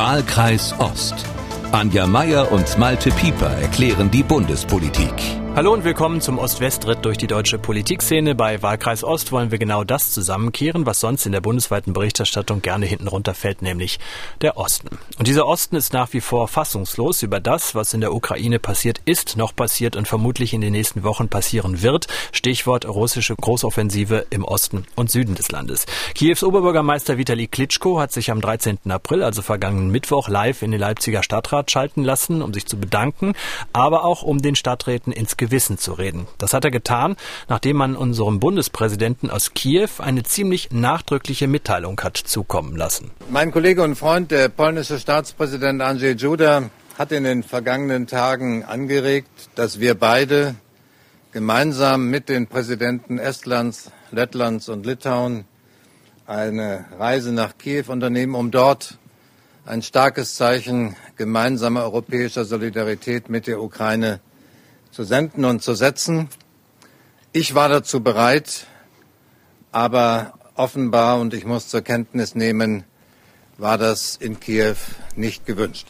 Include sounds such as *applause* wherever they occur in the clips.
Wahlkreis Ost. Anja Meier und Malte Pieper erklären die Bundespolitik. Hallo und willkommen zum Ost-West-Ritt durch die deutsche Politikszene. Bei Wahlkreis Ost wollen wir genau das zusammenkehren, was sonst in der bundesweiten Berichterstattung gerne hinten runterfällt, nämlich der Osten. Und dieser Osten ist nach wie vor fassungslos über das, was in der Ukraine passiert ist, noch passiert und vermutlich in den nächsten Wochen passieren wird. Stichwort russische Großoffensive im Osten und Süden des Landes. Kiews Oberbürgermeister Vitali Klitschko hat sich am 13. April, also vergangenen Mittwoch, live in den Leipziger Stadtrat schalten lassen, um sich zu bedanken, aber auch um den Stadträten ins Gewissen zu reden. Das hat er getan, nachdem man unserem Bundespräsidenten aus Kiew eine ziemlich nachdrückliche Mitteilung hat zukommen lassen. Mein Kollege und Freund, der polnische Staatspräsident Andrzej Duda, hat in den vergangenen Tagen angeregt, dass wir beide gemeinsam mit den Präsidenten Estlands, Lettlands und Litauen eine Reise nach Kiew unternehmen, um dort ein starkes Zeichen gemeinsamer europäischer Solidarität mit der Ukraine zu senden und zu setzen. Ich war dazu bereit, aber offenbar, und ich muss zur Kenntnis nehmen, war das in Kiew nicht gewünscht.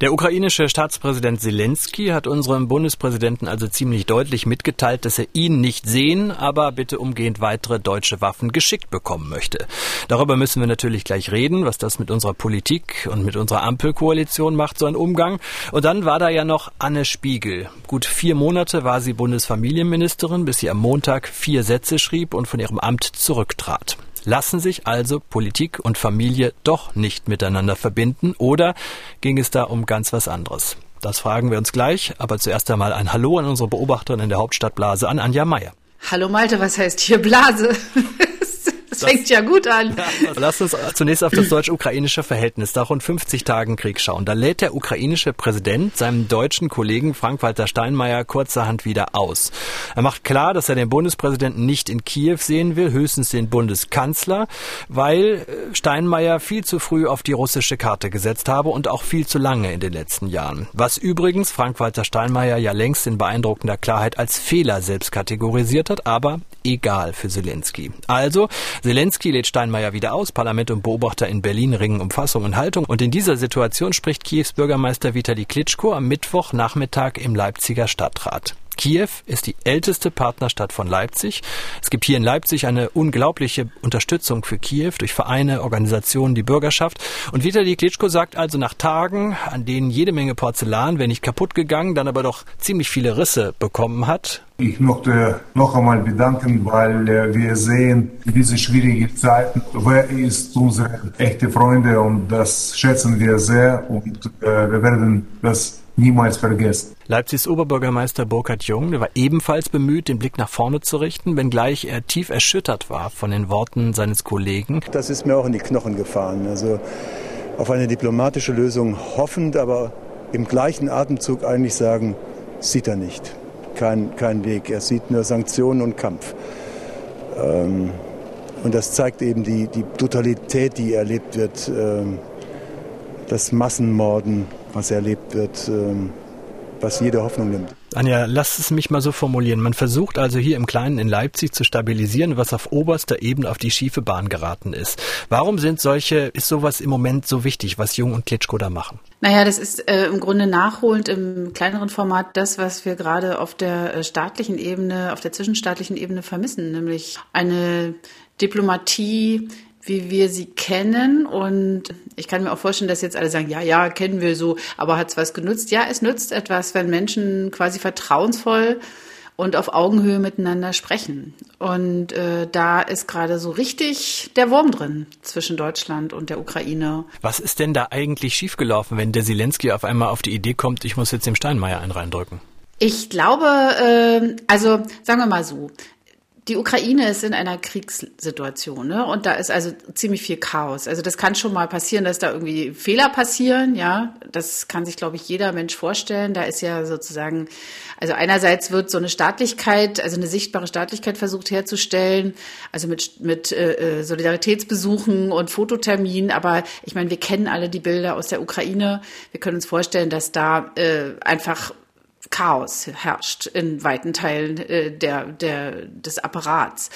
Der ukrainische Staatspräsident Zelensky hat unserem Bundespräsidenten also ziemlich deutlich mitgeteilt, dass er ihn nicht sehen, aber bitte umgehend weitere deutsche Waffen geschickt bekommen möchte. Darüber müssen wir natürlich gleich reden, was das mit unserer Politik und mit unserer Ampelkoalition macht, so ein Umgang. Und dann war da ja noch Anne Spiegel. Gut vier Monate war sie Bundesfamilienministerin, bis sie am Montag vier Sätze schrieb und von ihrem Amt zurücktrat. Lassen sich also Politik und Familie doch nicht miteinander verbinden oder ging es da um ganz was anderes? Das fragen wir uns gleich, aber zuerst einmal ein Hallo an unsere Beobachterin in der Hauptstadt Blase, an Anja Meier. Hallo Malte, was heißt hier Blase? Das fängt ja gut an. Ja, lass uns zunächst auf das deutsch-ukrainische Verhältnis nach rund 50 Tagen Krieg schauen. Da lädt der ukrainische Präsident seinem deutschen Kollegen Frank-Walter Steinmeier kurzerhand wieder aus. Er macht klar, dass er den Bundespräsidenten nicht in Kiew sehen will, höchstens den Bundeskanzler, weil äh, Steinmeier viel zu früh auf die russische Karte gesetzt habe und auch viel zu lange in den letzten Jahren. Was übrigens Frank-Walter Steinmeier ja längst in beeindruckender Klarheit als Fehler selbst kategorisiert hat, aber egal für Zelensky. Also, Zelensky lädt Steinmeier wieder aus, Parlament und Beobachter in Berlin ringen um Fassung und Haltung und in dieser Situation spricht Kiews Bürgermeister Vitali Klitschko am Mittwochnachmittag im Leipziger Stadtrat. Kiew ist die älteste Partnerstadt von Leipzig. Es gibt hier in Leipzig eine unglaubliche Unterstützung für Kiew durch Vereine, Organisationen, die Bürgerschaft. Und Vitali Klitschko sagt also nach Tagen, an denen jede Menge Porzellan, wenn nicht kaputt gegangen, dann aber doch ziemlich viele Risse bekommen hat. Ich möchte noch einmal bedanken, weil äh, wir sehen in diese schwierigen Zeiten, wer ist unsere echte Freunde und das schätzen wir sehr und äh, wir werden das niemals vergessen. Leipzigs Oberbürgermeister Burkhard Jung der war ebenfalls bemüht, den Blick nach vorne zu richten, wenngleich er tief erschüttert war von den Worten seines Kollegen. Das ist mir auch in die Knochen gefahren. Also auf eine diplomatische Lösung hoffend, aber im gleichen Atemzug eigentlich sagen, sieht er nicht. Kein, kein Weg. Er sieht nur Sanktionen und Kampf. Ähm, und das zeigt eben die, die Brutalität, die erlebt wird, ähm, das Massenmorden, was erlebt wird, ähm, was jede Hoffnung nimmt. Anja, lass es mich mal so formulieren. Man versucht also hier im Kleinen in Leipzig zu stabilisieren, was auf oberster Ebene auf die schiefe Bahn geraten ist. Warum sind solche, ist sowas im Moment so wichtig, was Jung und Klitschko da machen? Naja, das ist äh, im Grunde nachholend im kleineren Format das, was wir gerade auf der äh, staatlichen Ebene, auf der zwischenstaatlichen Ebene vermissen, nämlich eine Diplomatie, wie wir sie kennen. Und ich kann mir auch vorstellen, dass jetzt alle sagen, ja, ja, kennen wir so, aber hat es was genutzt? Ja, es nützt etwas, wenn Menschen quasi vertrauensvoll und auf Augenhöhe miteinander sprechen. Und äh, da ist gerade so richtig der Wurm drin zwischen Deutschland und der Ukraine. Was ist denn da eigentlich schiefgelaufen, wenn der Zelensky auf einmal auf die Idee kommt, ich muss jetzt dem Steinmeier einen reindrücken? Ich glaube, äh, also sagen wir mal so, die Ukraine ist in einer Kriegssituation, ne? Und da ist also ziemlich viel Chaos. Also das kann schon mal passieren, dass da irgendwie Fehler passieren, ja. Das kann sich, glaube ich, jeder Mensch vorstellen. Da ist ja sozusagen, also einerseits wird so eine Staatlichkeit, also eine sichtbare Staatlichkeit versucht herzustellen, also mit mit äh, äh Solidaritätsbesuchen und Fototerminen. Aber ich meine, wir kennen alle die Bilder aus der Ukraine. Wir können uns vorstellen, dass da äh, einfach Chaos herrscht in weiten Teilen äh, der, der, des Apparats.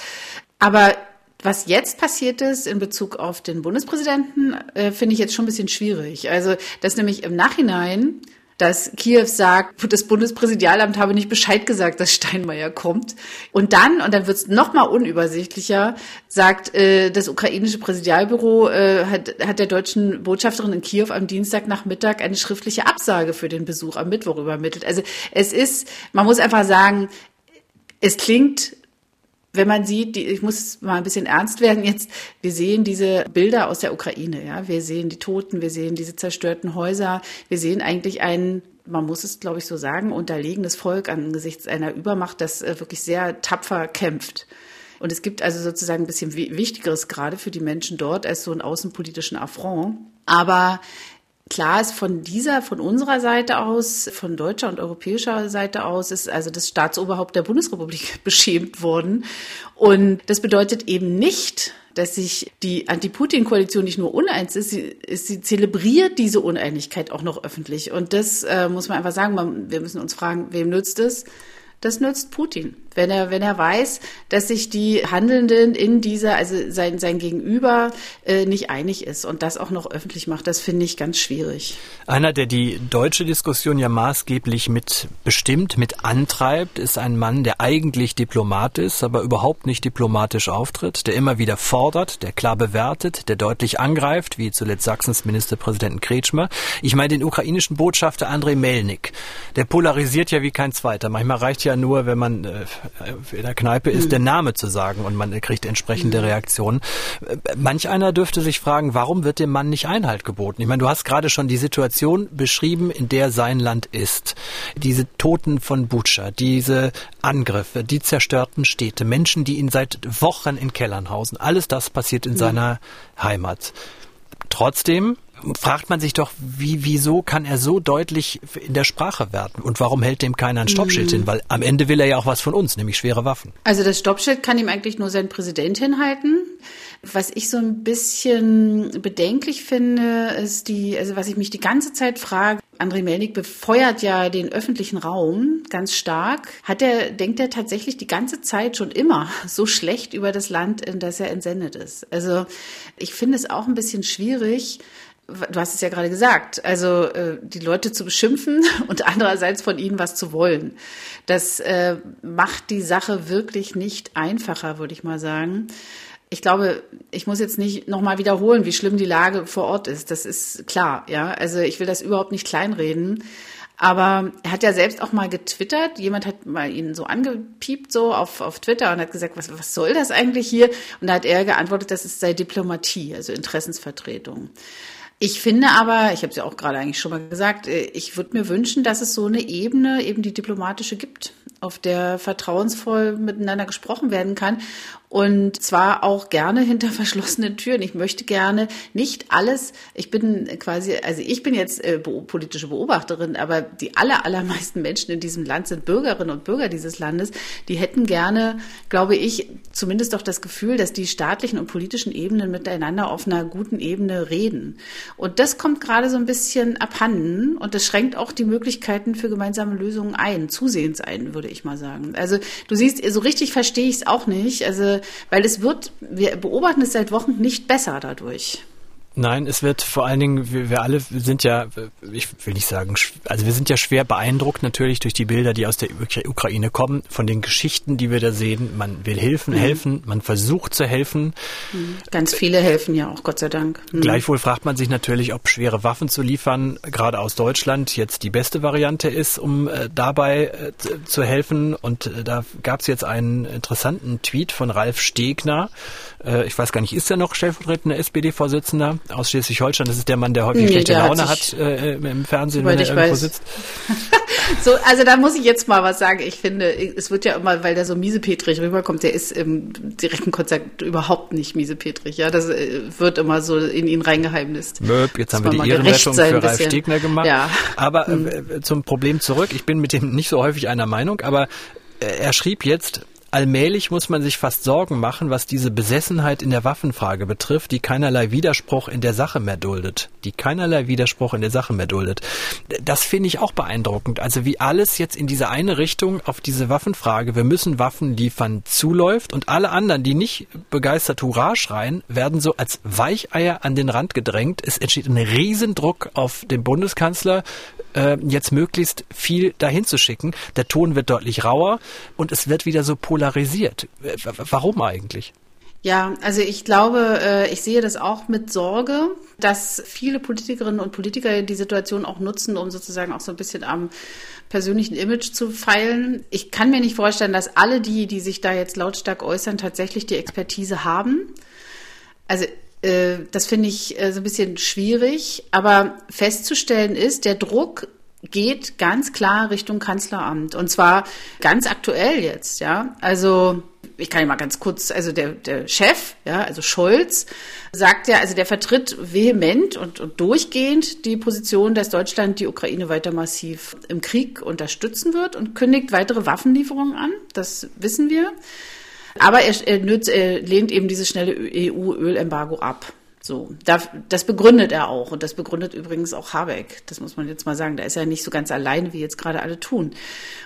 Aber Was jetzt passiert ist in Bezug auf den Bundespräsidenten, äh, finde ich jetzt schon ein bisschen schwierig. Also, dass nämlich im Nachhinein dass Kiew sagt, das Bundespräsidialamt habe nicht Bescheid gesagt, dass Steinmeier kommt. Und dann, und dann wird es noch mal unübersichtlicher, sagt äh, das ukrainische Präsidialbüro, äh, hat, hat der deutschen Botschafterin in Kiew am Dienstagnachmittag eine schriftliche Absage für den Besuch am Mittwoch übermittelt. Also es ist, man muss einfach sagen, es klingt wenn man sieht, die, ich muss mal ein bisschen ernst werden jetzt, wir sehen diese Bilder aus der Ukraine, ja, wir sehen die Toten, wir sehen diese zerstörten Häuser, wir sehen eigentlich ein, man muss es, glaube ich, so sagen, unterlegenes Volk angesichts einer Übermacht, das äh, wirklich sehr tapfer kämpft. Und es gibt also sozusagen ein bisschen Wichtigeres gerade für die Menschen dort als so einen außenpolitischen Affront. Aber Klar ist von dieser, von unserer Seite aus, von deutscher und europäischer Seite aus, ist also das Staatsoberhaupt der Bundesrepublik *laughs* beschämt worden. Und das bedeutet eben nicht, dass sich die Anti-Putin-Koalition nicht nur uneins ist, sie, sie zelebriert diese Uneinigkeit auch noch öffentlich. Und das äh, muss man einfach sagen. Man, wir müssen uns fragen, wem nützt es? Das nützt Putin wenn er, wenn er weiß, dass sich die Handelnden in dieser, also sein, sein Gegenüber äh, nicht einig ist und das auch noch öffentlich macht, das finde ich ganz schwierig. Einer, der die deutsche Diskussion ja maßgeblich mit bestimmt, mit antreibt, ist ein Mann, der eigentlich Diplomat ist, aber überhaupt nicht diplomatisch auftritt, der immer wieder fordert, der klar bewertet, der deutlich angreift, wie zuletzt Sachsens Ministerpräsidenten Kretschmer. Ich meine den ukrainischen Botschafter Andrei Melnik. Der polarisiert ja wie kein zweiter. Manchmal reicht ja nur, wenn man äh, in der Kneipe ist, mhm. der Name zu sagen und man kriegt entsprechende mhm. Reaktionen. Manch einer dürfte sich fragen, warum wird dem Mann nicht Einhalt geboten? Ich meine, du hast gerade schon die Situation beschrieben, in der sein Land ist. Diese Toten von Butscha, diese Angriffe, die zerstörten Städte, Menschen, die ihn seit Wochen in Kellern hausen. Alles das passiert in mhm. seiner Heimat. Trotzdem fragt man sich doch, wie, wieso kann er so deutlich in der Sprache werden? Und warum hält dem keiner ein Stoppschild mhm. hin? Weil am Ende will er ja auch was von uns, nämlich schwere Waffen. Also das Stoppschild kann ihm eigentlich nur sein Präsident hinhalten. Was ich so ein bisschen bedenklich finde, ist die, also was ich mich die ganze Zeit frage, André Melnik befeuert ja den öffentlichen Raum ganz stark. Hat er, denkt er tatsächlich die ganze Zeit schon immer *laughs* so schlecht über das Land, in das er entsendet ist? Also ich finde es auch ein bisschen schwierig, du hast es ja gerade gesagt, also äh, die Leute zu beschimpfen *laughs* und andererseits von ihnen was zu wollen. Das äh, macht die Sache wirklich nicht einfacher, würde ich mal sagen. Ich glaube, ich muss jetzt nicht nochmal wiederholen, wie schlimm die Lage vor Ort ist. Das ist klar, ja. Also ich will das überhaupt nicht kleinreden. Aber er hat ja selbst auch mal getwittert. Jemand hat mal ihn so angepiept so auf, auf Twitter und hat gesagt, was, was soll das eigentlich hier? Und da hat er geantwortet, das ist sei Diplomatie, also Interessensvertretung. Ich finde aber, ich habe es ja auch gerade eigentlich schon mal gesagt, äh, ich würde mir wünschen, dass es so eine Ebene, eben die diplomatische gibt, auf der vertrauensvoll miteinander gesprochen werden kann und zwar auch gerne hinter *laughs* verschlossenen Türen. Ich möchte gerne nicht alles, ich bin quasi, also ich bin jetzt äh, politische Beobachterin, aber die aller, allermeisten Menschen in diesem Land sind Bürgerinnen und Bürger dieses Landes. Die hätten gerne, glaube ich, zumindest doch das Gefühl, dass die staatlichen und politischen Ebenen miteinander auf einer guten Ebene reden. Und das kommt gerade so ein bisschen abhanden und das schränkt auch die Möglichkeiten für gemeinsame Lösungen ein, zusehends ein, würde ich mal sagen. Also du siehst, so richtig verstehe ich es auch nicht. Also weil es wird, wir beobachten es seit Wochen nicht besser dadurch. Nein, es wird vor allen Dingen, wir, wir, alle sind ja, ich will nicht sagen, also wir sind ja schwer beeindruckt natürlich durch die Bilder, die aus der Ukraine kommen, von den Geschichten, die wir da sehen. Man will helfen, mhm. helfen, man versucht zu helfen. Mhm. Ganz viele helfen ja auch, Gott sei Dank. Mhm. Gleichwohl fragt man sich natürlich, ob schwere Waffen zu liefern, gerade aus Deutschland, jetzt die beste Variante ist, um äh, dabei äh, zu helfen. Und äh, da gab es jetzt einen interessanten Tweet von Ralf Stegner. Äh, ich weiß gar nicht, ist er noch stellvertretender SPD-Vorsitzender? Aus Schleswig-Holstein. Das ist der Mann, der häufig nee, schlechte Laune hat, hat äh, im Fernsehen, wenn er irgendwo weiß. sitzt. *laughs* so, also da muss ich jetzt mal was sagen. Ich finde, es wird ja immer, weil der so miesepetrig rüberkommt, der ist im direkten Konzert überhaupt nicht miesepetrig. Ja, das äh, wird immer so in ihn reingeheimnist. Möb, jetzt haben wir die Ehrenrettung für Ralf Stegner gemacht. Ja. Aber äh, hm. zum Problem zurück. Ich bin mit dem nicht so häufig einer Meinung, aber äh, er schrieb jetzt, allmählich muss man sich fast Sorgen machen, was diese Besessenheit in der Waffenfrage betrifft, die keinerlei Widerspruch in der Sache mehr duldet. Die keinerlei Widerspruch in der Sache mehr duldet. Das finde ich auch beeindruckend. Also wie alles jetzt in diese eine Richtung auf diese Waffenfrage, wir müssen Waffen liefern, zuläuft und alle anderen, die nicht begeistert Hurra schreien, werden so als Weicheier an den Rand gedrängt. Es entsteht ein Riesendruck auf den Bundeskanzler, äh, jetzt möglichst viel dahin zu schicken. Der Ton wird deutlich rauer und es wird wieder so polarisiert. Warum eigentlich? Ja, also ich glaube, äh, ich sehe das auch mit Sorge, dass viele Politikerinnen und Politiker die Situation auch nutzen, um sozusagen auch so ein bisschen am persönlichen Image zu feilen. Ich kann mir nicht vorstellen, dass alle die, die sich da jetzt lautstark äußern, tatsächlich die Expertise haben. Also äh, das finde ich äh, so ein bisschen schwierig. Aber festzustellen ist, der Druck geht ganz klar Richtung Kanzleramt. Und zwar ganz aktuell jetzt, ja. Also, ich kann ja mal ganz kurz, also der, der Chef, ja, also Scholz, sagt ja, also der vertritt vehement und, und durchgehend die Position, dass Deutschland die Ukraine weiter massiv im Krieg unterstützen wird und kündigt weitere Waffenlieferungen an. Das wissen wir. Aber er, er, er lehnt eben dieses schnelle EU-Ölembargo ab. So, das begründet er auch und das begründet übrigens auch Habeck. Das muss man jetzt mal sagen. Da ist er nicht so ganz alleine, wie jetzt gerade alle tun.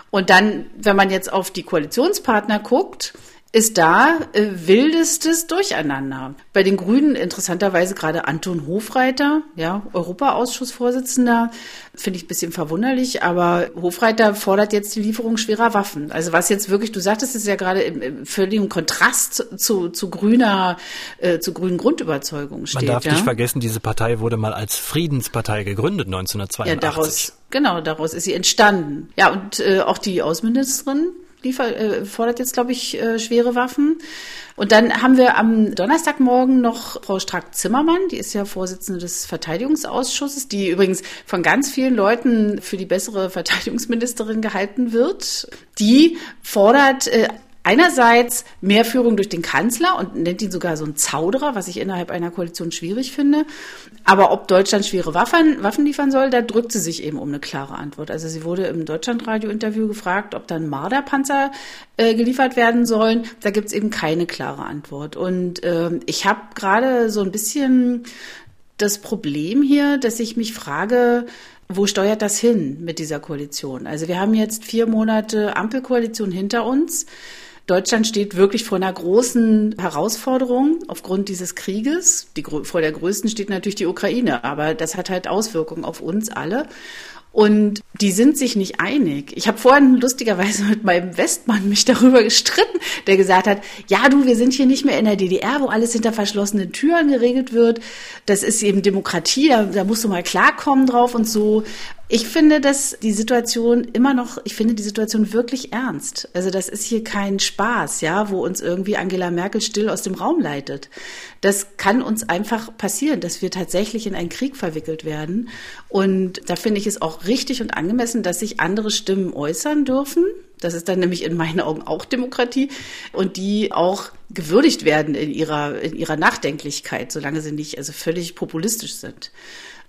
Und dann, wenn man jetzt auf die Koalitionspartner guckt, ist da äh, wildestes Durcheinander. Bei den Grünen interessanterweise gerade Anton Hofreiter, ja, Europaausschussvorsitzender, finde ich ein bisschen verwunderlich, aber Hofreiter fordert jetzt die Lieferung schwerer Waffen. Also was jetzt wirklich, du sagtest es ja gerade im, im völligen Kontrast zu, zu grüner, äh, zu grünen Grundüberzeugungen steht. Man darf ja? nicht vergessen, diese Partei wurde mal als Friedenspartei gegründet 1982. Ja, daraus, genau, daraus ist sie entstanden. Ja, und äh, auch die Außenministerin liefer, äh, fordert jetzt, glaube ich, äh, schwere Waffen. Und dann haben wir am Donnerstagmorgen noch Frau Strack-Zimmermann, die ist ja Vorsitzende des Verteidigungsausschusses, die übrigens von ganz vielen Leuten für die bessere Verteidigungsministerin gehalten wird. Die fordert äh, einerseits mehr Führung durch den Kanzler und nennt ihn sogar so ein Zauderer, was ich innerhalb einer Koalition schwierig finde. Aber ob Deutschland schwere Waffen, Waffen liefern soll, da drückt sie sich eben um eine klare Antwort. Also sie wurde im Deutschlandradio-Interview gefragt, ob dann Marderpanzer äh, geliefert werden sollen. Da gibt's eben keine klare Antwort. Und äh, ich habe gerade so ein bisschen das Problem hier, dass ich mich frage, wo steuert das hin mit dieser Koalition? Also wir haben jetzt vier Monate Ampelkoalition hinter uns. Deutschland steht wirklich vor einer großen Herausforderung aufgrund dieses Krieges. Die, vor der größten steht natürlich die Ukraine, aber das hat halt Auswirkungen auf uns alle. Und die sind sich nicht einig. Ich habe vorhin lustigerweise *laughs* mit meinem Westmann mich darüber gestritten, der gesagt hat, ja du, wir sind hier nicht mehr in der DDR, wo alles hinter verschlossenen Türen geregelt wird. Das ist eben Demokratie, da, da musst du mal klarkommen drauf und so. Ich finde, dass die Situation immer noch, ich finde die Situation wirklich ernst. Also das ist hier kein Spaß, ja, wo uns irgendwie Angela Merkel still aus dem Raum leitet. Das kann uns einfach passieren, dass wir tatsächlich in einen Krieg verwickelt werden. Und da finde ich es auch richtig und angemessen, dass sich andere Stimmen äußern dürfen. Das ist dann nämlich in meinen Augen auch Demokratie und die auch gewürdigt werden in ihrer, in ihrer Nachdenklichkeit, solange sie nicht also völlig populistisch sind.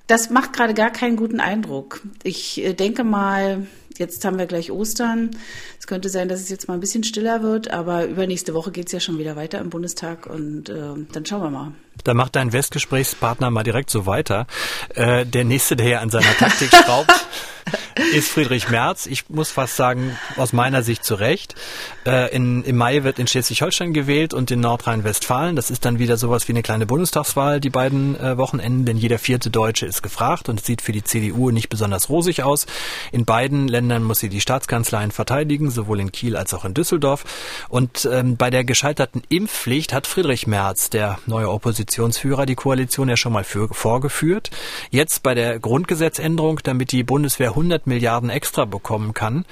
Das macht gerade gar keinen guten Eindruck. Ich äh, denke mal, jetzt haben wir gleich Ostern. Es könnte sein, dass es jetzt mal ein bisschen stiller wird, aber übernächste Woche geht es ja schon wieder weiter im Bundestag und äh, dann schauen wir mal. Da macht dein Westgesprächspartner mal direkt so weiter. Äh, der nächste, der hier an seiner Taktik *laughs* schraubt, ist Friedrich Merz. Ich muss fast sagen, aus meiner Sicht zu Recht. Äh, in, Im Mai wird in Schleswig-Holstein gewählt und in Nordrhein-Westfalen. Das ist dann wieder sowas wie eine kleine Bundestagswahl, die beiden äh, Wochenenden, denn jeder vierte Deutsche ist gefragt und es sieht für die CDU nicht besonders rosig aus. In beiden Ländern muss sie die Staatskanzleien verteidigen, sowohl in Kiel als auch in Düsseldorf. Und ähm, bei der gescheiterten Impfpflicht hat Friedrich Merz, der neue Oppositionsführer, die Koalition ja schon mal für, vorgeführt. Jetzt bei der Grundgesetzänderung, damit die Bundeswehr 100 Milliarden extra bekommen kann,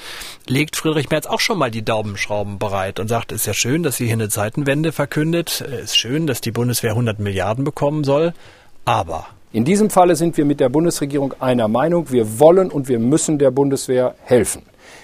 legt Friedrich Merz auch schon mal die Daumenschrauben bereit und sagt, ist ja schön, dass sie hier eine Zeitenwende verkündet, ist schön, dass die Bundeswehr 100 Milliarden bekommen soll, aber in diesem Falle sind wir mit der Bundesregierung einer Meinung, wir wollen und wir müssen der Bundeswehr helfen.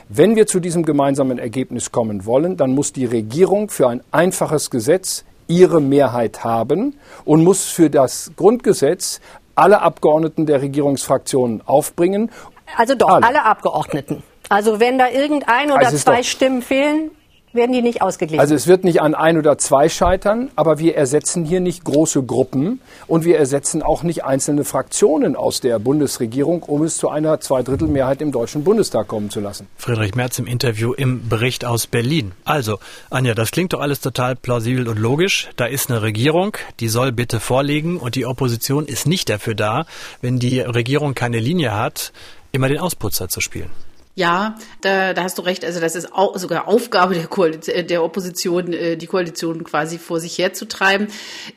Wenn wir zu diesem gemeinsamen Ergebnis kommen wollen, dann muss die Regierung für ein einfaches Gesetz ihre Mehrheit haben und muss für das Grundgesetz alle Abgeordneten der Regierungsfraktionen aufbringen also doch, alle, alle Abgeordneten. Also wenn da irgendein oder also zwei Stimmen fehlen, werden die nicht ausgeglichen. Also es wird nicht an ein oder zwei scheitern, aber wir ersetzen hier nicht große Gruppen und wir ersetzen auch nicht einzelne Fraktionen aus der Bundesregierung, um es zu einer Zweidrittelmehrheit im Deutschen Bundestag kommen zu lassen. Friedrich Merz im Interview im Bericht aus Berlin. Also, Anja, das klingt doch alles total plausibel und logisch. Da ist eine Regierung, die soll bitte vorlegen und die Opposition ist nicht dafür da, wenn die Regierung keine Linie hat, immer den Ausputzer zu spielen. Ja, da, da hast du recht. Also das ist auch sogar Aufgabe der, Koalition, der Opposition, äh, die Koalition quasi vor sich herzutreiben.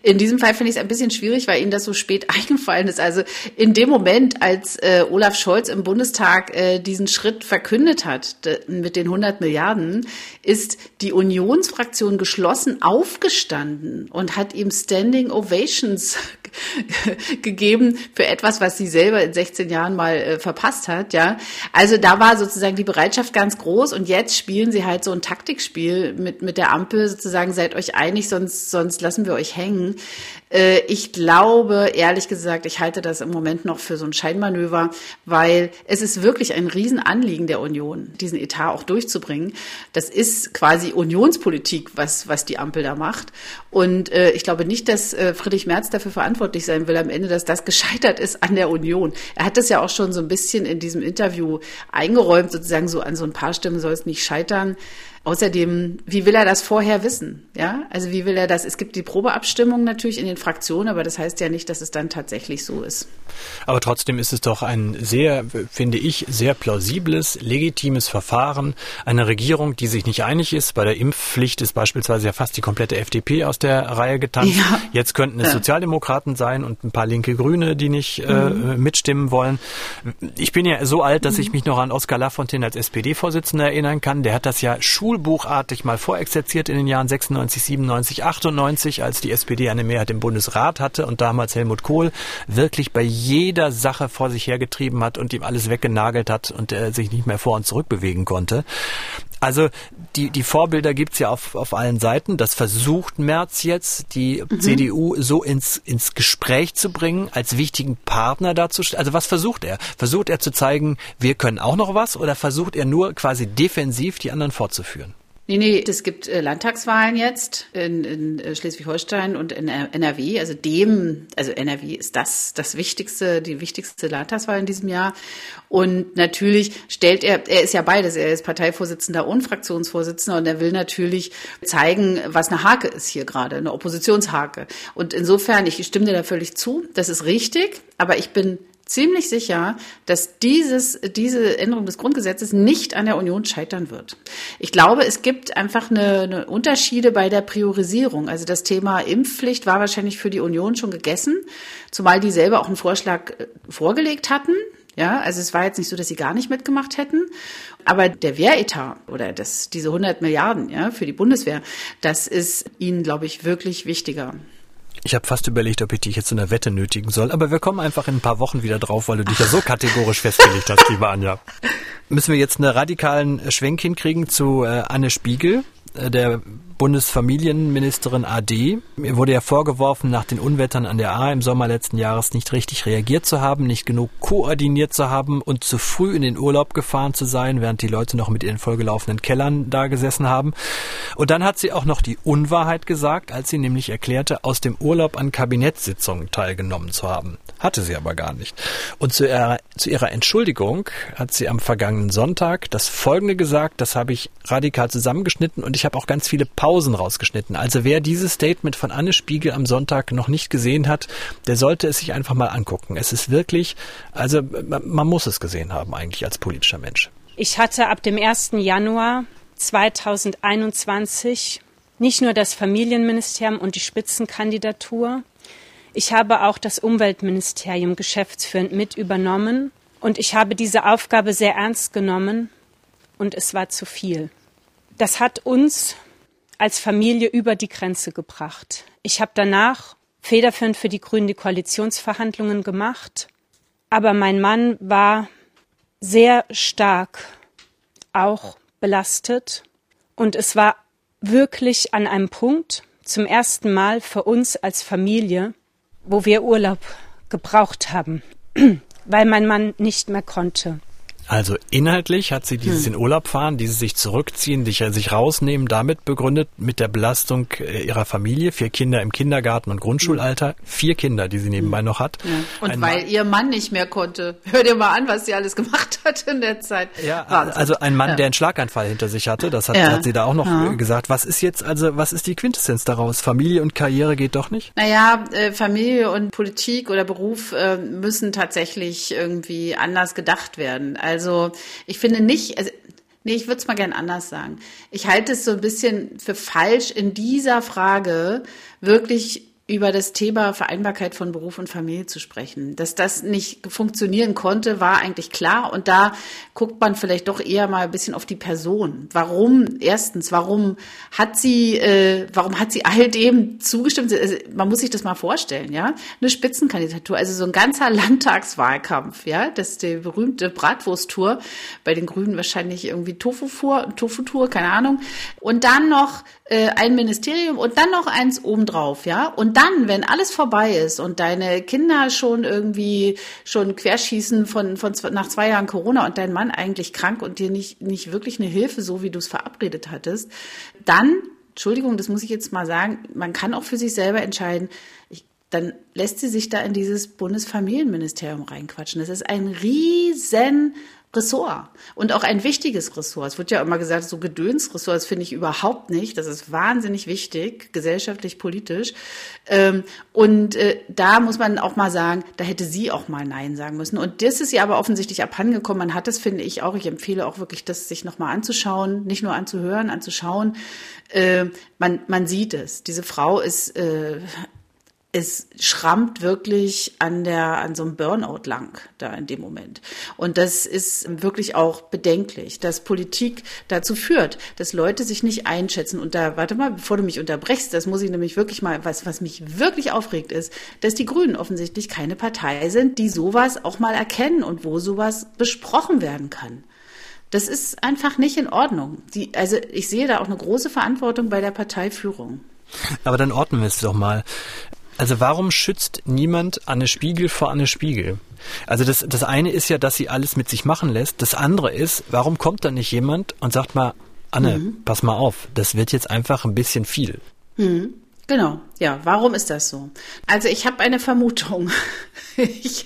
In diesem Fall finde ich es ein bisschen schwierig, weil Ihnen das so spät *laughs* eingefallen ist. Also in dem Moment, als äh, Olaf Scholz im Bundestag äh, diesen Schritt verkündet hat mit den 100 Milliarden, ist die Unionsfraktion geschlossen aufgestanden und hat ihm Standing Ovations *laughs* gegeben für etwas, was sie selber in 16 Jahren mal äh, verpasst hat. Ja, also da war sozusagen die Bereitschaft ganz groß und jetzt spielen sie halt so ein Taktikspiel mit mit der Ampel sozusagen. Seid euch einig, sonst sonst lassen wir euch hängen. Äh, ich glaube, ehrlich gesagt, ich halte das im Moment noch für so ein Scheinmanöver, weil es ist wirklich ein Riesenanliegen der Union, diesen Etat auch durchzubringen. Das ist quasi Unionspolitik, was, was die Ampel da macht. Und äh, ich glaube nicht, dass äh, Friedrich Merz dafür verantwortlich sein will am Ende, dass das gescheitert ist an der Union. Er hat das ja auch schon so ein bisschen in diesem Interview eingeräumt, sozusagen so an so ein paar Stimmen soll es nicht scheitern. Außerdem, wie will er das vorher wissen? Ja, also wie will er das? Es gibt die Probeabstimmung natürlich in den Fraktionen, aber das heißt ja nicht, dass es dann tatsächlich so ist. Aber trotzdem ist es doch ein sehr, finde ich, sehr plausibles, legitimes Verfahren. Eine Regierung, die sich nicht einig ist. Bei der Impfpflicht ist beispielsweise ja fast die komplette FDP aus der Reihe getanzt. Ja. Jetzt könnten es. Sozialdemokraten sein und ein paar linke Grüne, die nicht äh, mhm. äh, mitstimmen wollen. Ich bin ja so alt, dass mhm. ich mich noch an Oskar Lafontaine als SPD-Vorsitzender erinnern kann. Der hat das ja Schul schulbuchartig mal vorexerziert in den Jahren 96, 97, 98, als die SPD eine Mehrheit im Bundesrat hatte und damals Helmut Kohl wirklich bei jeder Sache vor sich hergetrieben hat und ihm alles weggenagelt hat und er sich nicht mehr vor und zurück bewegen konnte. Also die, die Vorbilder gibt's ja auf, auf allen Seiten. Das versucht Merz jetzt, die mhm. CDU so ins, ins Gespräch zu bringen, als wichtigen Partner dazu. Also was versucht er? Versucht er zu zeigen, wir können auch noch was oder versucht er nur quasi defensiv die anderen fortzuführen? Nee, nee, es gibt äh, Landtagswahlen jetzt in, in äh, Schleswig-Holstein und in NRW. Also dem, also NRW ist das das wichtigste, die wichtigste Landtagswahl in diesem Jahr. Und natürlich stellt er, er ist ja beides, er ist Parteivorsitzender und Fraktionsvorsitzender und er will natürlich zeigen, was eine Hake ist hier gerade, eine Oppositionshake. Und insofern, ich stimme dir da völlig zu, das ist richtig, aber ich bin ziemlich sicher, dass dieses, diese Änderung des Grundgesetzes nicht an der Union scheitern wird. Ich glaube, es gibt einfach eine, eine Unterschiede bei der Priorisierung. Also das Thema Impfpflicht war wahrscheinlich für die Union schon gegessen, zumal die selber auch einen Vorschlag äh, vorgelegt hatten. Ja, also es war jetzt nicht so, dass sie gar nicht mitgemacht hätten. Aber der Wehretat oder das, diese 100 Milliarden ja, für die Bundeswehr, das ist ihnen, glaube ich, wirklich wichtiger. Ich habe fast überlegt, ob ich dich jetzt in der Wette nötigen soll, aber wir kommen einfach in ein paar Wochen wieder drauf, weil du dich ja so *laughs* kategorisch festgelegt hast, liebe Anja. Müssen wir jetzt einen radikalen Schwenk hinkriegen zu äh, Anne Spiegel, äh, der Bundesfamilienministerin AD. Mir wurde ja vorgeworfen, nach den Unwettern an der A im Sommer letzten Jahres nicht richtig reagiert zu haben, nicht genug koordiniert zu haben und zu früh in den Urlaub gefahren zu sein, während die Leute noch mit ihren vollgelaufenen Kellern da gesessen haben. Und dann hat sie auch noch die Unwahrheit gesagt, als sie nämlich erklärte, aus dem Urlaub an Kabinettssitzungen teilgenommen zu haben. Hatte sie aber gar nicht. Und zu ihrer, zu ihrer Entschuldigung hat sie am vergangenen Sonntag das Folgende gesagt, das habe ich radikal zusammengeschnitten und ich habe auch ganz viele Pausen rausgeschnitten. Also wer dieses Statement von Anne Spiegel am Sonntag noch nicht gesehen hat, der sollte es sich einfach mal angucken. Es ist wirklich, also man muss es gesehen haben eigentlich als politischer Mensch. Ich hatte ab dem 1. Januar 2021 nicht nur das Familienministerium und die Spitzenkandidatur, ich habe auch das Umweltministerium geschäftsführend mit übernommen und ich habe diese Aufgabe sehr ernst genommen und es war zu viel. Das hat uns als Familie über die Grenze gebracht. Ich habe danach federführend für die Grünen die Koalitionsverhandlungen gemacht. Aber mein Mann war sehr stark auch belastet. Und es war wirklich an einem Punkt, zum ersten Mal für uns als Familie, wo wir Urlaub gebraucht haben, *clears throat* weil mein Mann nicht mehr konnte. Also inhaltlich hat sie dieses hm. in Urlaub fahren, dieses sich zurückziehen, sich, sich rausnehmen, damit begründet mit der Belastung äh, ihrer Familie, vier Kinder im Kindergarten und Grundschulalter, vier Kinder, die sie nebenbei hm. noch hat. Ja. Und ein weil Mann, ihr Mann nicht mehr konnte. Hör dir mal an, was sie alles gemacht hat in der Zeit. Ja, Wahnsinn. also ein Mann, ja. der einen Schlaganfall hinter sich hatte, das hat, ja. hat sie da auch noch gesagt. Was ist jetzt, also was ist die Quintessenz daraus? Familie und Karriere geht doch nicht? Naja, äh, Familie und Politik oder Beruf äh, müssen tatsächlich irgendwie anders gedacht werden. Also ich finde nicht, also, Nee, ich würde es mal gern anders sagen. Ich halte es so ein bisschen für falsch, in dieser Frage wirklich über das Thema Vereinbarkeit von Beruf und Familie zu sprechen. Dass das nicht funktionieren konnte, war eigentlich klar. Und da guckt man vielleicht doch eher mal ein bisschen auf die Person. Warum? Erstens, warum hat sie, äh, warum hat sie all dem zugestimmt? Also, man muss sich das mal vorstellen, ja. Eine Spitzenkandidatur, also so ein ganzer *laughs* Landtagswahlkampf, ja. Das ist die berühmte Bratwursttour. Bei den Grünen wahrscheinlich irgendwie Tofu-Tour, keine Ahnung. Und dann noch äh, ein Ministerium und dann noch eins obendrauf, ja. Und dann, wenn alles vorbei ist und deine Kinder schon irgendwie schon querschießen von, von nach zwei Jahren Corona und dein Mann eigentlich krank und dir nicht, nicht wirklich eine Hilfe, so wie du es verabredet hattest, dann, Entschuldigung, das muss ich jetzt mal sagen, man kann auch für sich selber entscheiden, ich, dann lässt sie sich da in dieses Bundesfamilienministerium reinquatschen. Das ist ein riesen Ressort und auch ein wichtiges Ressort. Es wird ja immer gesagt, so Gedönsressort, das finde ich überhaupt nicht. Das ist wahnsinnig wichtig, gesellschaftlich, politisch. Ähm, und äh, da muss man auch mal sagen, da hätte sie auch mal Nein sagen müssen. Und das ist ja aber offensichtlich abhandengekommen. Man hat das, finde ich auch. Ich empfehle auch wirklich, das sich nochmal anzuschauen, nicht nur anzuhören, anzuschauen. Äh, man, man sieht es. Diese Frau ist äh, es schrammt wirklich an der, an so einem Burnout lang da in dem Moment. Und das ist wirklich auch bedenklich, dass Politik dazu führt, dass Leute sich nicht einschätzen. Und da, warte mal, bevor du mich unterbrechst, das muss ich nämlich wirklich mal, was, was mich wirklich aufregt ist, dass die Grünen offensichtlich keine Partei sind, die sowas auch mal erkennen und wo sowas besprochen werden kann. Das ist einfach nicht in Ordnung. Die, also ich sehe da auch eine große Verantwortung bei der Parteiführung. Aber dann ordnen wir es doch mal. Also warum schützt niemand Anne Spiegel vor Anne Spiegel? Also das, das eine ist ja, dass sie alles mit sich machen lässt. Das andere ist, warum kommt da nicht jemand und sagt mal, Anne, mhm. pass mal auf, das wird jetzt einfach ein bisschen viel. Mhm. Genau, ja, warum ist das so? Also ich habe eine Vermutung. *laughs* ich,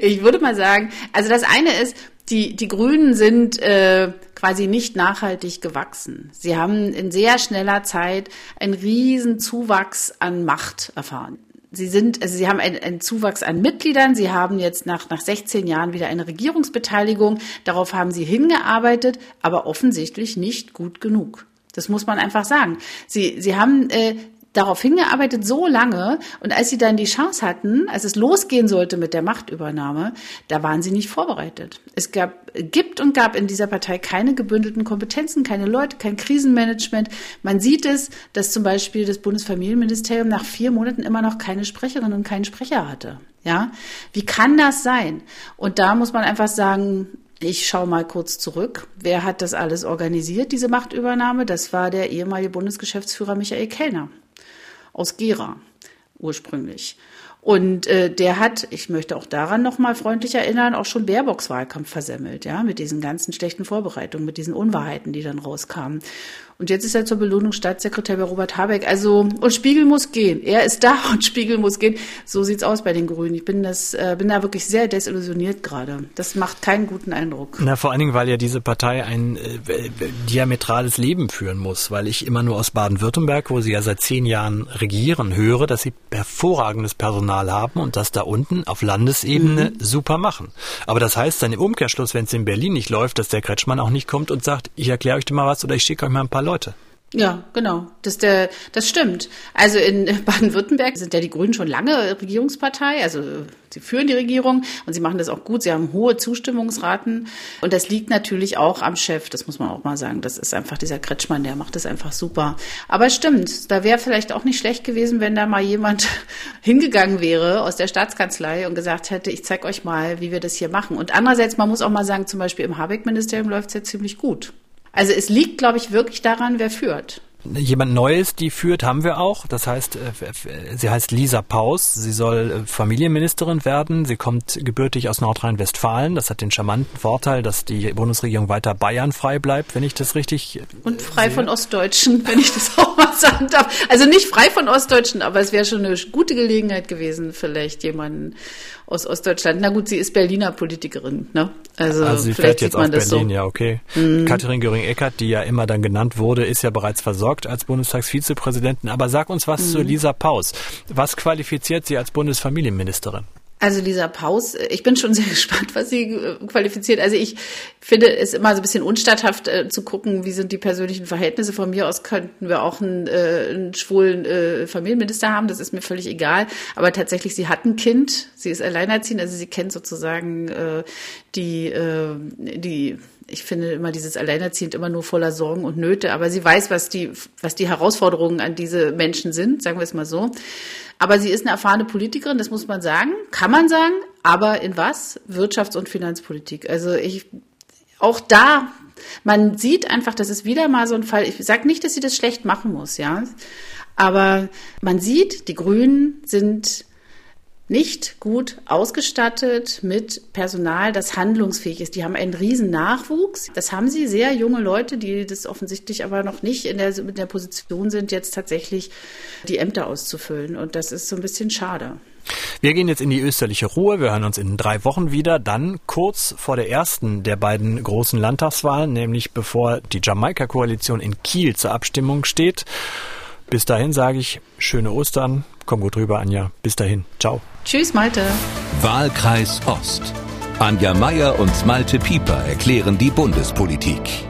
ich würde mal sagen, also das eine ist, die, die Grünen sind äh, quasi nicht nachhaltig gewachsen. Sie haben in sehr schneller Zeit einen riesen Zuwachs an Macht erfahren. Sie sind, also sie haben einen, einen Zuwachs an Mitgliedern. Sie haben jetzt nach, nach 16 Jahren wieder eine Regierungsbeteiligung. Darauf haben sie hingearbeitet, aber offensichtlich nicht gut genug. Das muss man einfach sagen. Sie, sie haben äh, darauf hingearbeitet so lange und als sie dann die Chance hatten, als es losgehen sollte mit der Machtübernahme, da waren sie nicht vorbereitet. Es gab, gibt und gab in dieser Partei keine gebündelten Kompetenzen, keine Leute, kein Krisenmanagement. Man sieht es, dass zum Beispiel das Bundesfamilienministerium nach vier Monaten immer noch keine Sprecherin und keinen Sprecher hatte. Ja, wie kann das sein? Und da muss man einfach sagen, ich schaue mal kurz zurück. Wer hat das alles organisiert, diese Machtübernahme? Das war der ehemalige Bundesgeschäftsführer Michael Kellner aus Gera ursprünglich. Und äh, der hat, ich möchte auch daran nochmal freundlich erinnern, auch schon Baerbocks Wahlkampf versemmelt, ja, mit diesen ganzen schlechten Vorbereitungen, mit diesen Unwahrheiten, die dann rauskamen. Und jetzt ist er zur Belohnung Staatssekretär bei Robert Habeck. Also, und Spiegel muss gehen. Er ist da *laughs* und Spiegel muss gehen. So sieht's aus bei den Grünen. Ich bin das, äh, bin da wirklich sehr desillusioniert gerade. Das macht keinen guten Eindruck. Na, vor allen Dingen, weil ja diese Partei ein äh, diametrales Leben führen muss. Weil ich immer nur aus Baden-Württemberg, wo sie ja seit zehn Jahren regieren, höre, dass sie hervorragendes Personal haben und das da unten auf Landesebene mhm. super machen. Aber das heißt dann im Umkehrschluss, wenn es in Berlin nicht läuft, dass der Kretschmann auch nicht kommt und sagt, ich erkläre euch mal was oder ich schicke euch mal ein paar Leute. Ja, genau. Das, der, das stimmt. Also in *laughs* Baden-Württemberg sind ja die Grünen schon lange Regierungspartei. Also sie führen die Regierung und sie machen das auch gut. Sie haben hohe Zustimmungsraten. Und das liegt natürlich auch am Chef. Das muss man auch mal sagen. Das ist einfach dieser Kretschmann, der macht das einfach super. Aber es stimmt. Da wäre vielleicht auch nicht schlecht gewesen, wenn da mal jemand *laughs* hingegangen wäre aus der Staatskanzlei und gesagt hätte, ich zeige euch mal, wie wir das hier machen. Und andererseits, man muss auch mal sagen, zum Beispiel im Habeck-Ministerium läuft es ja ziemlich gut. Also es liegt, glaube ich, wirklich daran, wer führt. Jemand Neues, die führt, haben wir auch. Das heißt, äh, sie heißt Lisa Paus. Sie soll äh, Familienministerin werden. Sie kommt gebürtig aus Nordrhein-Westfalen. Das hat den charmanten Vorteil, dass die Bundesregierung weiter Bayern frei bleibt, wenn ich das richtig. Und frei sehe. von Ostdeutschen, *laughs* wenn ich das auch mal sagen darf. Also nicht frei von Ostdeutschen, aber es wäre schon eine gute Gelegenheit gewesen, vielleicht jemanden aus Ostdeutschland. Na gut, sie ist Berliner Politikerin, ne? Also, also sie fährt jetzt auf Berlin, so. ja, okay. Mhm. Katharin Göring-Eckardt, die ja immer dann genannt wurde, ist ja bereits versorgt als Bundestagsvizepräsidentin. Aber sag uns was mhm. zu Lisa Paus. Was qualifiziert sie als Bundesfamilienministerin? Also Lisa Paus, ich bin schon *laughs* sehr gespannt, was sie äh, qualifiziert. Also ich finde es immer so ein bisschen unstatthaft äh, zu gucken, wie sind die persönlichen Verhältnisse. Von mir aus könnten wir auch einen, äh, einen schwulen äh, Familienminister haben, das ist mir völlig egal. Aber tatsächlich, sie hat ein Kind, sie ist alleinerziehend, also sie kennt sozusagen äh, die, äh, die ich finde immer dieses Alleinerziehend immer nur voller Sorgen und Nöte, aber sie weiß, was die, was die Herausforderungen an diese Menschen sind, sagen wir es mal so. Aber sie ist eine erfahrene Politikerin, das muss man sagen, kann man sagen, aber in was? Wirtschafts- und Finanzpolitik. Also ich, auch da, man sieht einfach, das ist wieder mal so ein Fall. Ich sage nicht, dass sie das schlecht machen muss, ja. Aber man sieht, die Grünen sind nicht gut ausgestattet mit Personal, das handlungsfähig ist. Die haben einen riesen Nachwuchs. Das haben sie, sehr junge Leute, die das offensichtlich aber noch nicht in der, in der Position sind, jetzt tatsächlich die Ämter auszufüllen. Und das ist so ein bisschen schade. Wir gehen jetzt in die österliche Ruhe. Wir hören uns in drei Wochen wieder. Dann kurz vor der ersten der beiden großen Landtagswahlen, nämlich bevor die Jamaika-Koalition in Kiel zur Abstimmung steht. Bis dahin sage ich schöne Ostern. Komm gut rüber, Anja. Bis dahin. Ciao. Tschüss, Malte. Wahlkreis Ost. Anja Meier und Malte Pieper erklären die Bundespolitik.